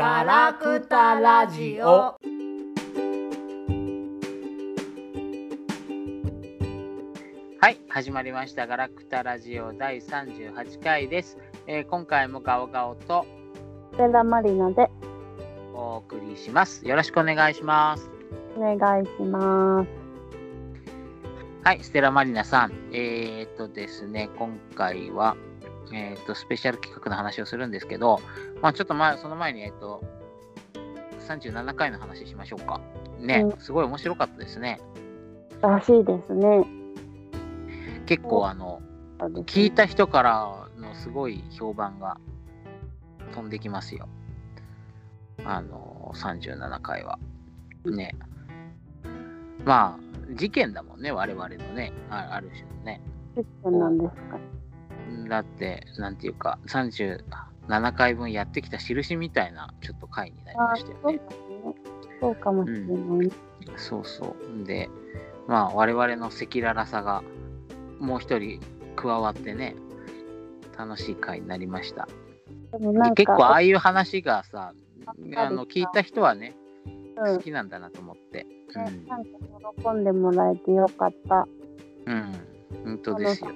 ガラクタラジオ。はい、始まりました。ガラクタラジオ第38回です。えー今回もガオガオとステラマリナでお送りします。よろしくお願いします。お願いします。はい、ステラマリナさん。えー、っとですね、今回は、えーっと、スペシャル企画の話をするんですけど、まあちょっと前、その前に、えーっと、37回の話しましょうか。ね、うんすごい面白かったですね。らしいですね。結構、あの、ね聞いた人からのすごい評判が飛んできますよ。あの、37回は。ね。まあ、事件だもんね、我々のね、あある種のね。事件なんですか。だって、なんていうか、37回分やってきた印みたいな、ちょっと回になりあましたよね。そうかもしれない。そうそう。で、まあ、我々の赤裸々さがもう一人加わってね、楽しい回になりました。結構あか、あいう話がさあの聞いた人はね、うん、好きなんだなと思ってねなんか喜んでもらえてよかった。うん、うん、本当ですよ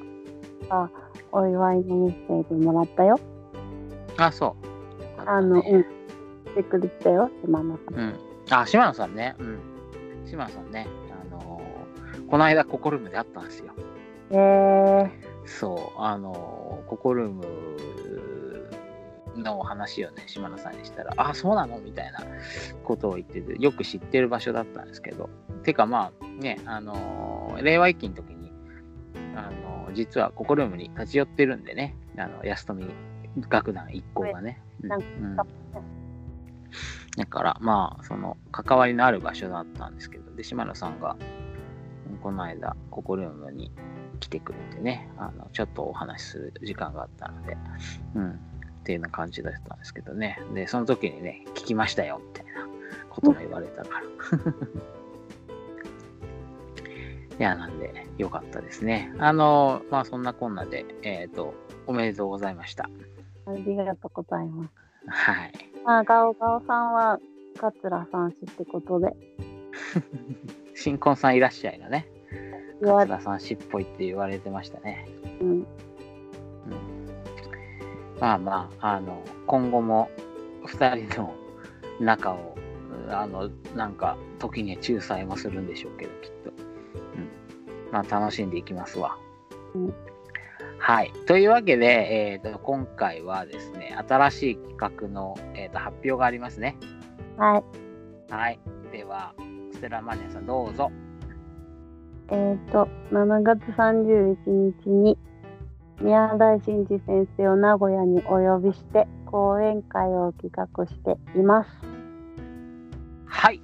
あ、お祝いのメッセージもらったよ。あそう。よかったあの、ね。うん。してくれたよ、島野さん。うん、あ島野さんね。うん。島野さんね。あのーこの間ココルームで会ったんですよ。えー、そう。あのーココルームの話をね島野さんにしたら「あそうなの?」みたいなことを言っててよく知ってる場所だったんですけど。てかまあねあのー令和一期の時実はココルームに立ち寄ってるんでね。あの安富楽団一行がね、うん。だからまあその関わりのある場所だったんですけどで島野さんがこの間ココルームに来てくれてねあのちょっとお話しする時間があったのでうん。っていうような感じだったんですけどね。でその時にね聞きましたよみたいなことも言われたからいやなんでよかったですね。あのまあそんなこんなでえっ、とおめでとうございました。ありがとうございます。はい。まあ、ガオガオさんは、桂さん氏ってことで、新婚さんいらっしゃいのね。桂さんしっぽいって言われてましたね。うん、うん、まあまあ、あの、今後も2人の仲を、あの、なんか、時には仲裁もするんでしょうけど、きっと。うん。まあ、楽しんでいきますわ。うんはい。というわけで、えーと、今回はですね、新しい企画の、えーと発表がありますね。はい。はい。では、ステラマニアさん、どうぞ。えっ、と、7月31日に、宮台真司先生を名古屋にお呼びして、講演会を企画しています。はい。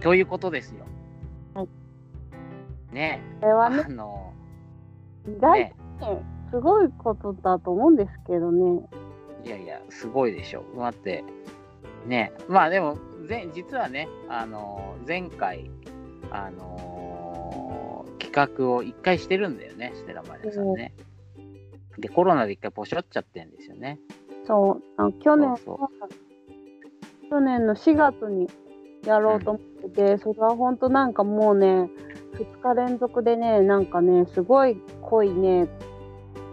ということですよ。はい。ねこれはねあ、の、意外ねすごいことだと思うんですけどね。いやいや、すごいでしょ。待って、ねまあでも、前実はね、あの、前回、あの企画を一回してるんだよね、ステラマリアさんね。で、コロナで一回ポショっちゃってんですよね。そう、あの去年そう去年の4月にやろうと思ってて、それは本当なんかもうね、2日連続でね、なんかね、すごい濃いね、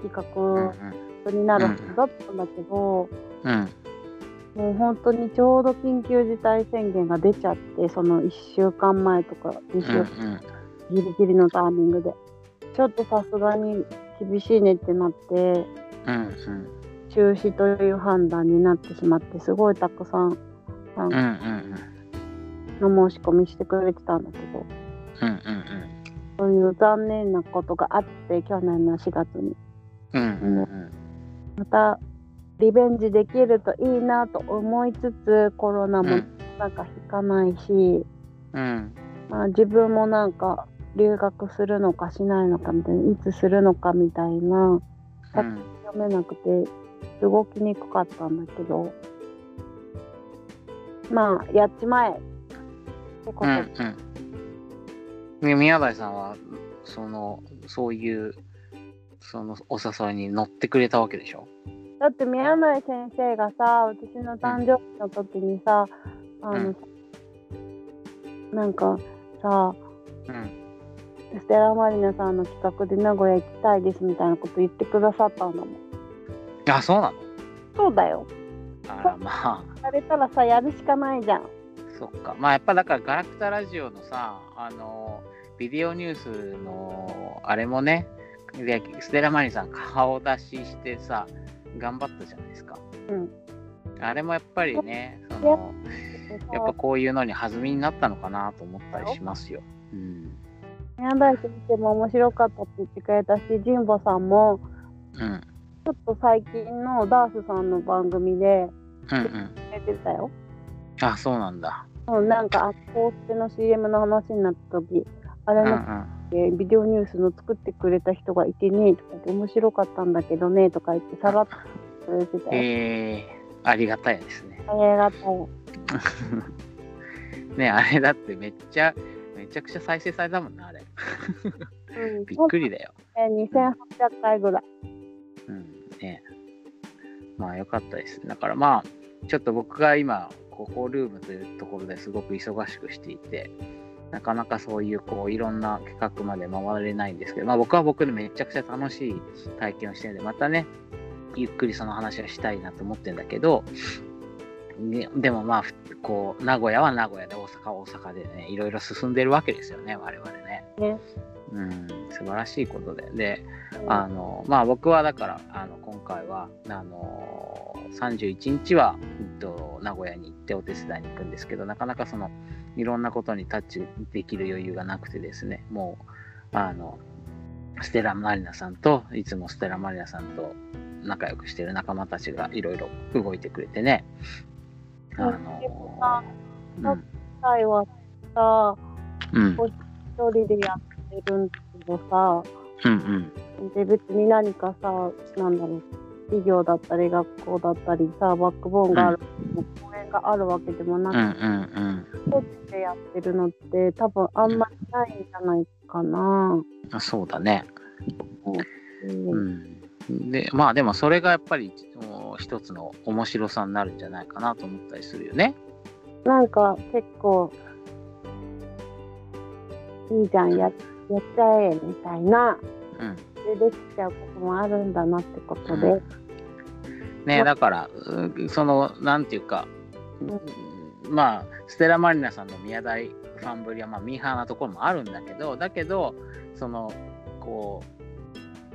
企うん画になるはずだったんだけど、うん。うん。もう本当にちょうど緊急事態宣言が出ちゃって、その1週間前とか2うん週間ギリギリのタイミングで、ちょっとさすがに厳しいねってなって、うん。うん。中止という判断になってしまって、すごいたくさん。の申し込みしてくれてたんだけど、うん。うん。そういう残念なことがあって、去年の4月に。うん。うん。またリベンジできるといいなと思いつつ、コロナもなんか引かないし、うん。まあ、自分もなんか留学するのかしないのかみたいな、いつするのかみたいな、うん。読めなくて、動きにくかったんだけど、まあ、やっちまえってことで、うんうん。ね宮台さんは、その、そういう、そのお誘いに乗ってくれたわけでしょ？だって宮内先生がさ私の誕生日の時にさ、あの、なんかさうん。ステラマリナさんの企画で名古屋行きたいですみたいなこと言ってくださったんだもん。あ、そうなの？そうだよ。あら、まあ。やれたらさやるしかないじゃんそっか。まあやっぱだからガラクタラジオのさ、あの、ビデオニュースのあれもね、でステラマリさん顔出ししてさ、頑張ったじゃないですか。うんあれもやっぱりね、その やっぱこういうのに弾みになったのかなと思ったりしますよ。うん。宮台先生も面白かったって言ってくれたし神保さんもうん。ちょっと最近のダースさんの番組でうんうん。出てたよ。あ、そうなんだ。うん、なんか、あコーステの CM の話になった時、あれの、うんうん。えビデオニュースの作ってくれた人がいてね、とか言って、面白かったんだけどね、とか言って、さらっとくれてたよ。えー、ありがたいですね。ありがたい。ねあれだってめっちゃ、めちゃくちゃ再生されたもんな、あれ。うん、びっくりだよ。え2800回ぐらい。うん、ねまあよかったです。だからまあ、ちょっと僕が今、ここルームというところですごく忙しくしていて、なかなかそういうこういろんな企画まで回れないんですけど、まあ僕は僕でめちゃくちゃ楽しい体験をしてるんで、またね、ゆっくりその話はしたいなと思ってるんだけど、ね、でもまあ、こう、名古屋は名古屋で大阪は大阪でね、いろいろ進んでるわけですよね、我々ね。ねうん、素晴らしいことで。で、あのまあ僕はだからあの今回はあの31日は、えっと、名古屋に行ってお手伝いに行くんですけどなかなかそのいろんなことにタッチできる余裕がなくてですねもうあのステラマリナさんといつもステラマリナさんと仲良くしてる仲間たちがいろいろ動いてくれてね。あのうん。最はさ、うん。一人でやってるんだけどさ、うんうん。で別に何かさ、なんだろう、企業だったり学校だったりさ、バックボーンがある、公園があるわけでもなうんうんく、うん一人でやってるのって多分あんまりないんじゃないかな。あそうだね。うん。うん、でまあでもそれがやっぱり一つの面白さになるんじゃないかなと思ったりするよね。なんか結構、いいじゃん、ややっちゃえみたいな、うん、でできちゃうこともあるんだなってことで。うんねだからうそのなんていうか、まあステラマリナさんの宮台ファンぶりはまあミーハーなところもあるんだけどだけどそのこ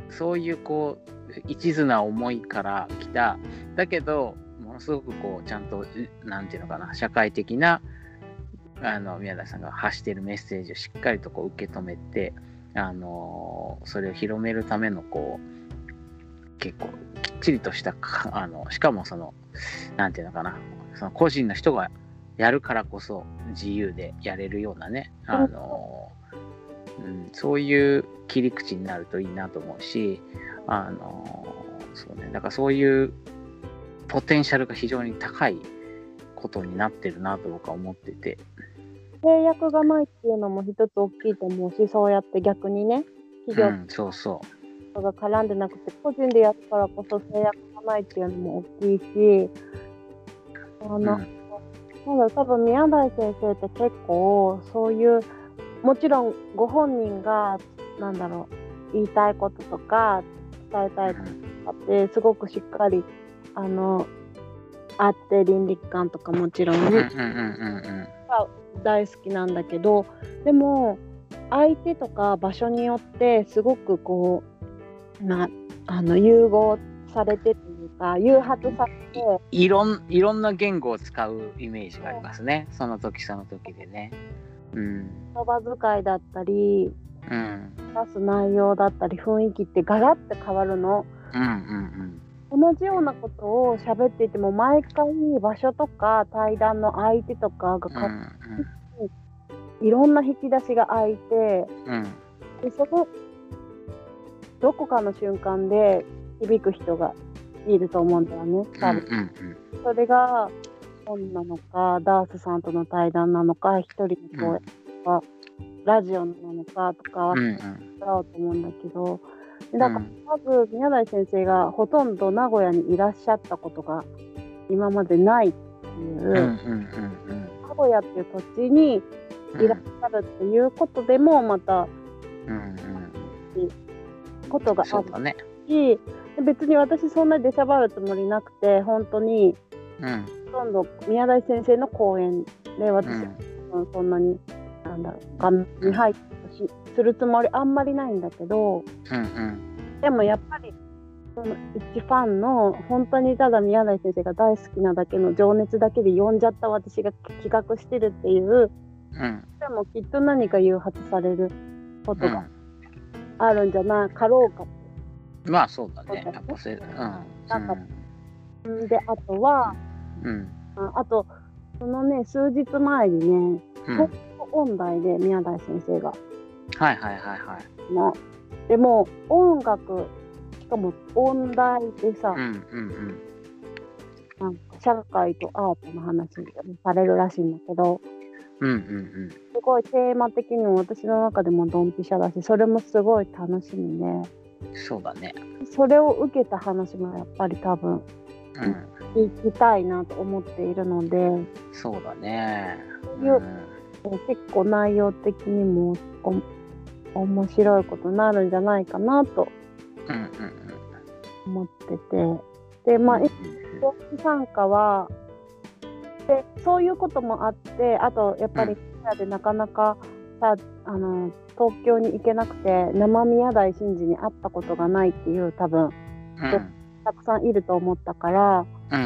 うそういうこう一途な思いから来た。だけどものすごくこうちゃんとなんていうのかな社会的なあの宮台さんが発しているメッセージをしっかりとこう受け止めてあのそれを広めるためのこう結構きっちりとした あのしかもそのなんていうのかな。その個人の人がやるからこそ自由でやれるようなねあの、うん、そういう切り口になるといいなと思うしあのそうねだからそういうポテンシャルが非常に高いことになってるなと僕は思ってて。制約がないっていうのも一つ大きいと思うし、そうやって逆にね、企業うん、そうそとかが絡んでなくて、個人でやるからこそ制約がないっていうのも大きいし、あう、の、うん。なんだろう多分宮台先生って結構そういうもちろんご本人がなんだろう言いたいこととか伝えたいこととかってすごくしっかりあのあって倫理観とかもちろんうんうんうんうん大好きなんだけどでも相手とか場所によってすごくこうなあの融合されてというか誘発されていろんいろんな言語を使うイメージがありますね。その時その時でね。うん。言葉遣いだったりうん。出す内容だったり雰囲気ってガラッて変わるの。うんうん同じようなことを喋っていても毎回場所とか対談の相手とかがうんうか、ん。いろんな引き出しが開いてうん。でそのどこかの瞬間で響く人がいると思うんだよねうん多分、うん。それが本なのかダースさんとの対談なのか一人の声とか、ラジオなのかとかはうんうん。違うと思うんだけどだからまず宮台先生がほとんど名古屋にいらっしゃったことが今までないっていう、名古屋っていう土地にうんいらっしゃるっていうことでもまたうんうん。ことがあるそうだね。し別に私そんな出しゃばるつもりなくて本当にうん。ほとんど宮台先生の講演で私はうん。そんなになんだろう画面に入ってしするつもりあんまりないんだけどうんうんでもやっぱりその一ファンの本当にただ宮台先生が大好きなだけの情熱だけで呼んじゃった私が企画してるっていううんでもきっと何か誘発されることがうんあるんじゃなかろうかまあそうだね。だね。やっぱせうん。であとはうん。ああとそのね数日前にねうん。東京音大で宮台先生がはいはいはいはい。なでも音楽しかも音大でさ、うんうんなんか社会とアートの話されるらしいんだけど。うんうんうん。すごいテーマ的にも私の中でもドンピシャだしそれもすごい楽しみでうんそうだね。それを受けた話もやっぱり多分うん。聞きたいなと思っているので。そうだね。そういう結構内容的にもお面白いことになるんじゃないかなとうんうん思ってて。でまあうん長期参加はでそういうこともあってあとやっぱりうん名古屋でなかなかさあの東京に行けなくて生宮台真司に会ったことがないっていう多分うん。たくさんいると思ったからうん。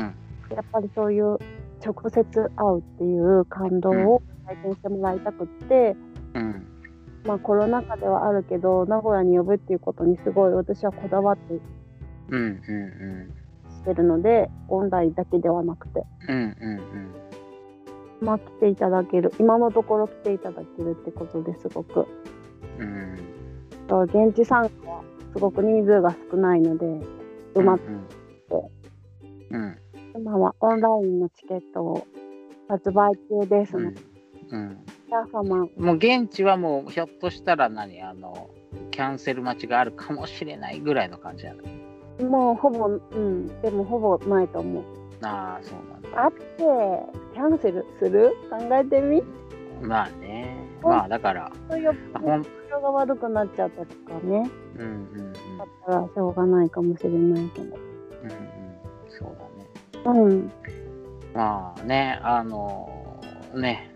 やっぱりそういう直接会うっていう感動を体験してもらいたくって、うんまあコロナ禍ではあるけど名古屋に呼ぶっていうことにすごい私はこだわってうんうんしてるのでオンラインだけではなくて。うんうんうん。まあ来ていただける。今のところ来ていただけるってことですごく。うんそう現地参加はすごく人数が少ないので埋まって。うん今はオンラインのチケットを発売中ですので、うん。皆様もう現地はもうひょっとしたら何あのキャンセル待ちがあるかもしれないぐらいの感じなのもうほぼうん。でもほぼないと思う。ああそうなんだ。あってキャンセルする？考えてみ？まあね。まあだからそういうあほん状が悪くなっちゃったとかね。うんうんうん。だったらしょうがないかもしれないけど。うんうん。そうだね。うん。まあねあのね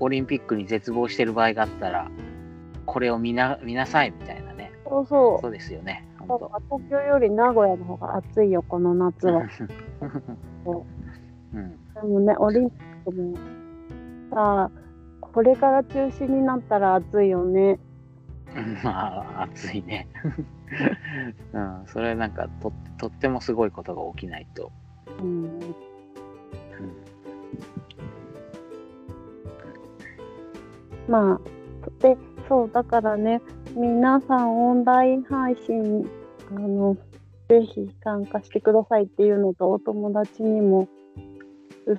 オリンピックに絶望してる場合があったらこれを見な見なさいみたいなね。そうそう。そうですよね。東京より名古屋の方が暑いよこの夏当は う。んうん。でもねオリンピックもさあこれから中止になったら暑いよね。まあ暑いね。うん。それなんかととってもすごいことが起きないと、うん。うんまあでそうだからね皆さんオンライン配信あのぜひ参加してくださいっていうのとお友達にも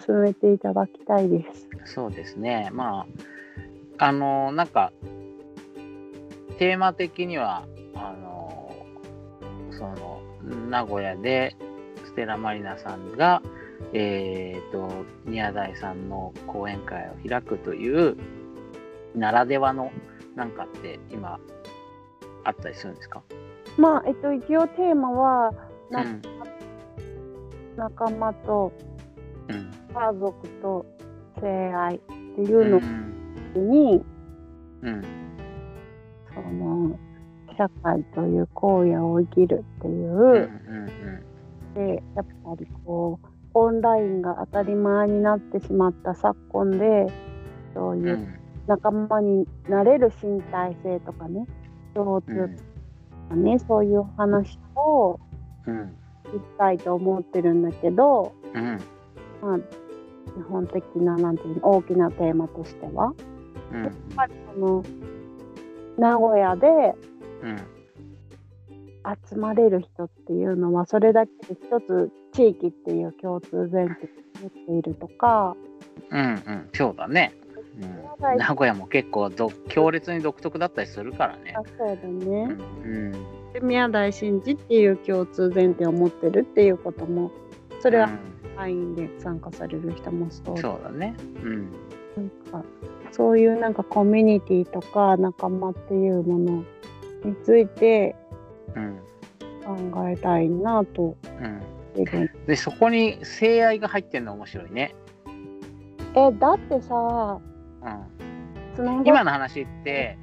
勧めていただきたいです。そうですねまああのなんかテーマ的にはあのその名古屋でステラマリナさんがえっ、と宮台さんの講演会を開くというならではのなんかって今あったりするんですか、まあえっと一応テーマはなうん。仲間とうん。家族と性愛っていううんのに、うん。その社会という荒野を生きるっていう、うんうんでやっぱりこうオンラインが当たり前になってしまった昨今でそううん。いう仲間になれる身体性とかね共通うんとかね、そういう話をうん聞きたいと思ってるんだけど、うん。まあ、基本的ななんていうの大きなテーマとしては。うん。やっぱりその名古屋でうん。集まれる人っていうのはそれだけで一つ地域っていう共通前提になっているとかうんうん。そうだね、うん、名古屋も結構ど強烈に独特だったりするからね。あそうだね、うん。で宮台真司っていう共通前提を持ってるっていうこともそれは会員で参加される人もそう。そうだね。うん。なんかそういうなんかコミュニティとか仲間っていうものについてうん考えたいなと。うん。でそこに性愛が入ってんの面白いね、えだってさうん、今の話って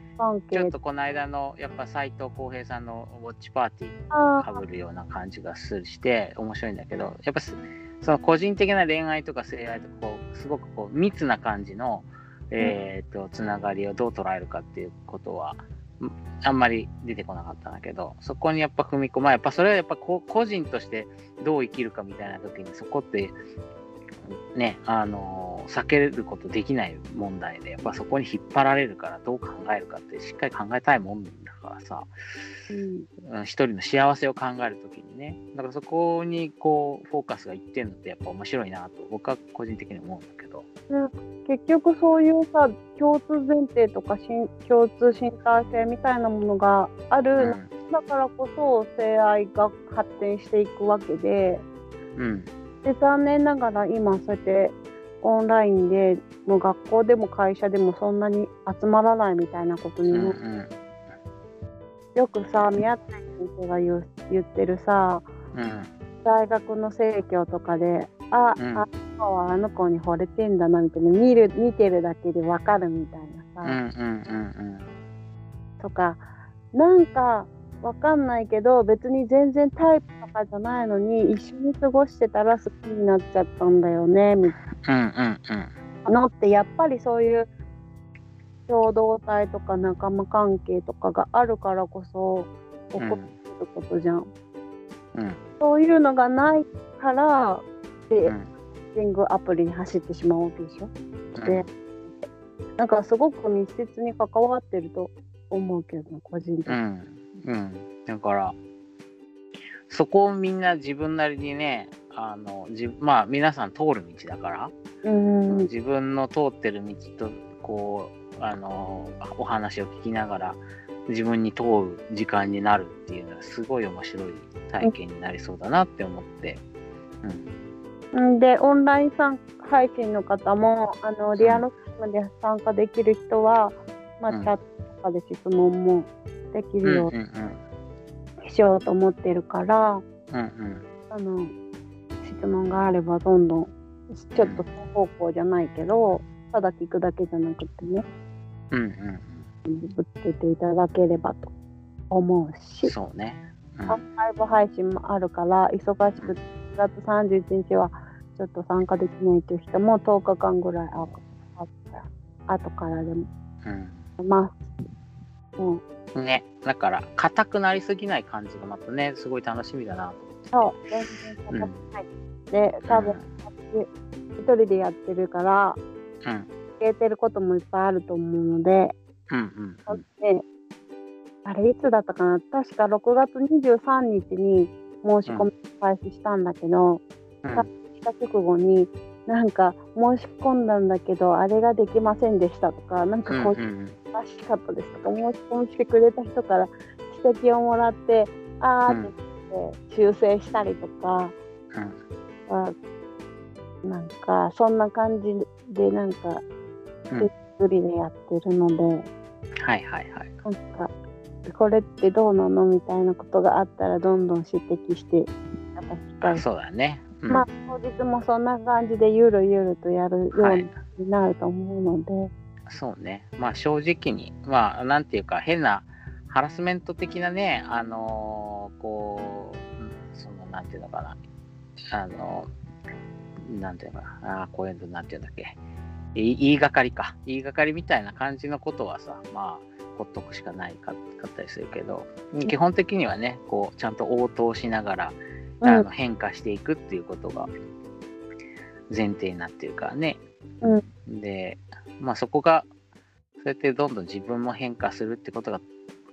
ちょっとこの間のやっぱ斎藤浩平さんのウォッチパーティーあかぶるような感じがするして面白いんだけどやっぱすその個人的な恋愛とか性愛とかこうすごくこう密な感じの、えー、とつながりをどう捉えるかっていうことはんあんまり出てこなかったんだけどそこにやっぱ踏み込まあやっぱそれはやっぱこ個人としてどう生きるかみたいな時にそこってねあの避けることできない問題でやっぱそこに引っ張られるからどう考えるかってしっかり考えたいもんだからさ、うん。うん一人の幸せを考えるときにね。だからそこにこうフォーカスがいってんのってやっぱ面白いなと僕は個人的に思うんだけど。結局そういうさ共通前提とかしん共通身体性みたいなものがあうる、ん。だからこそ性愛が発展していくわけで。うんで残念ながら今そうやってオンラインでもう学校でも会社でもそんなに集まらないみたいなことにうんも、よくさ宮台先生が言う言ってるさうん。大学の生協とかであ、うん。あの子はあの子に惚れてんだなみたいな見る見てるだけでわかるみたいなさ、うんうんうん。とかなんかわかんないけど別に全然タイプとかじゃないのに一緒に過ごしてたら好きになっちゃったんだよねみたいうんうんうんなのってやっぱりそういう共同体とか仲間関係とかがあるからこそ起こってることじゃん。うんそういうのがないからで、うんングアプリに走ってしまうわけでしょ。うんでなんかすごく密接に関わってると思うけどな個人的に。うんうん。だからそこをみんな自分なりにねあのじまあ皆さん通る道だからうん自分の通ってる道とこうあのお話を聞きながら自分に通る時間になるっていうのはすごい面白い体験になりそうだなって思って、ん。でオンライン参配信の方もあのリアルタイムで参加できる人は、まあ、うん。チャットとかで質問もできうん、るようんうんうにしようと思ってるから、うんうん。あの質問があればどんどんちょっと双方向じゃないけどただ聞くだけじゃなくてねうんうんぶつけていただければと思ううんしそうね、うん。アーカイブ配信もあるから忙しくて4月31日はちょっと参加できないという人も10日間ぐらいああった後からでも。出ます。うん、うん、ね。だから硬くなりすぎない感じがまたねすごい楽しみだなとそう全然硬くない。で多分一人でやってるからうん。消えてることもいっぱいあると思うので、うんうんうん。であれいつだったかな？確か6月23日に申し込み開始したんだけど、うん。した直後になんか申し込んだんだけどあれができませんでしたとかなんかこううんらしかったですとか申し込みしてくれた人から指摘をもらってあーって言って修正したりとか、うん。あなんかそんな感じでなんかりでやってるので、はいはいはい。なんかこれってどうなの？みたいなことがあったらどんどん指摘していただきたい。そうだね、うん、まあ当日もそんな感じでゆるゆるとやるようはい。になると思うので、そうね。まあ正直に、まあなんていうか変なハラスメント的なね、あのーこう、うんそのなんていうのかな、あのーなんていうのかな、あーこういうのなんていうんだっけ、い言いがかりか、言いがかりみたいな感じのことはさ、まあほっとくしかないかかったりするけど、基本的にはね、こうちゃんと応答しながら、うんあの変化していくっていうことが前提になってるからね。で、まあそこが、そうやってどんどん自分も変化するってことが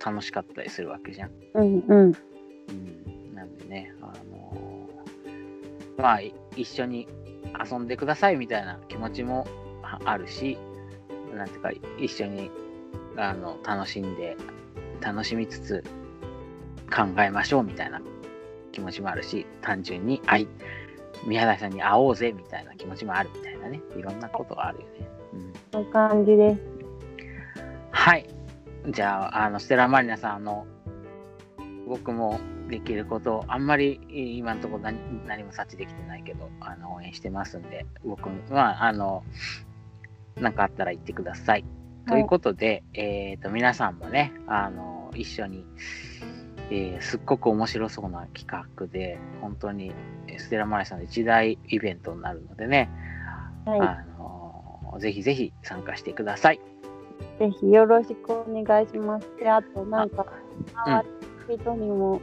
楽しかったりするわけじゃん。うんうんうん、なんでね、あのーまあい一緒に遊んでくださいみたいな気持ちもああるし、なんていうか一緒にあの楽しんで、楽しみつつ、考えましょうみたいな気持ちもあるし、単純に愛、宮台さんに会おうぜみたいな気持ちもあるみたいなね、いろんなことがあるよね。うん、そういう感じです。はい。じゃあ、あの、ステラマリナさん、あの、僕もできること、あんまり今のところ何何も察知できてないけど、あの応援してますんで、僕は、あの、なんかあったら言ってください。ということで、えっ、と、皆さんもね、あの、一緒に、えーすっごく面白そうな企画で、本当にえーステラマリナさんの一大イベントになるのでね、はい。あの、ぜひぜひ参加してください。ぜひよろしくお願いします。で、あとなんか、うん周りの人にも、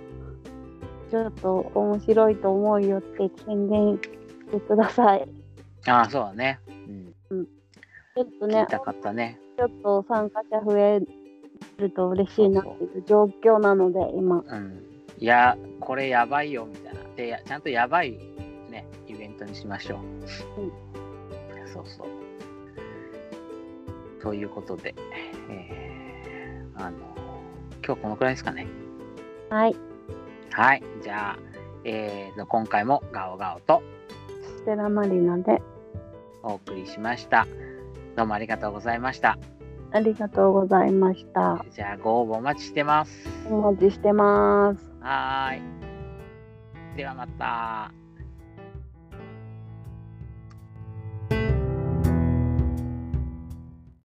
ちょっと面白いと思うよって宣伝してください。ああ、そうだね。うん。ちょっとね聞い、たかったね。ちょっと参加者増えると嬉しいなっていう状況なので、今。うん。いや、これやばいよみたいな。で、やちゃんとやばいね、イベントにしましょう。うんそうそう。ということで、えー、あの、今日このくらいですかね。はい。はい。じゃあ、えーと、今回もガオガオとステラマリナで、お送りしました。どうもありがとうございました。ありがとうございました。じゃあ、ご応募お待ちしてます。お待ちしてます。はーい。ではまた。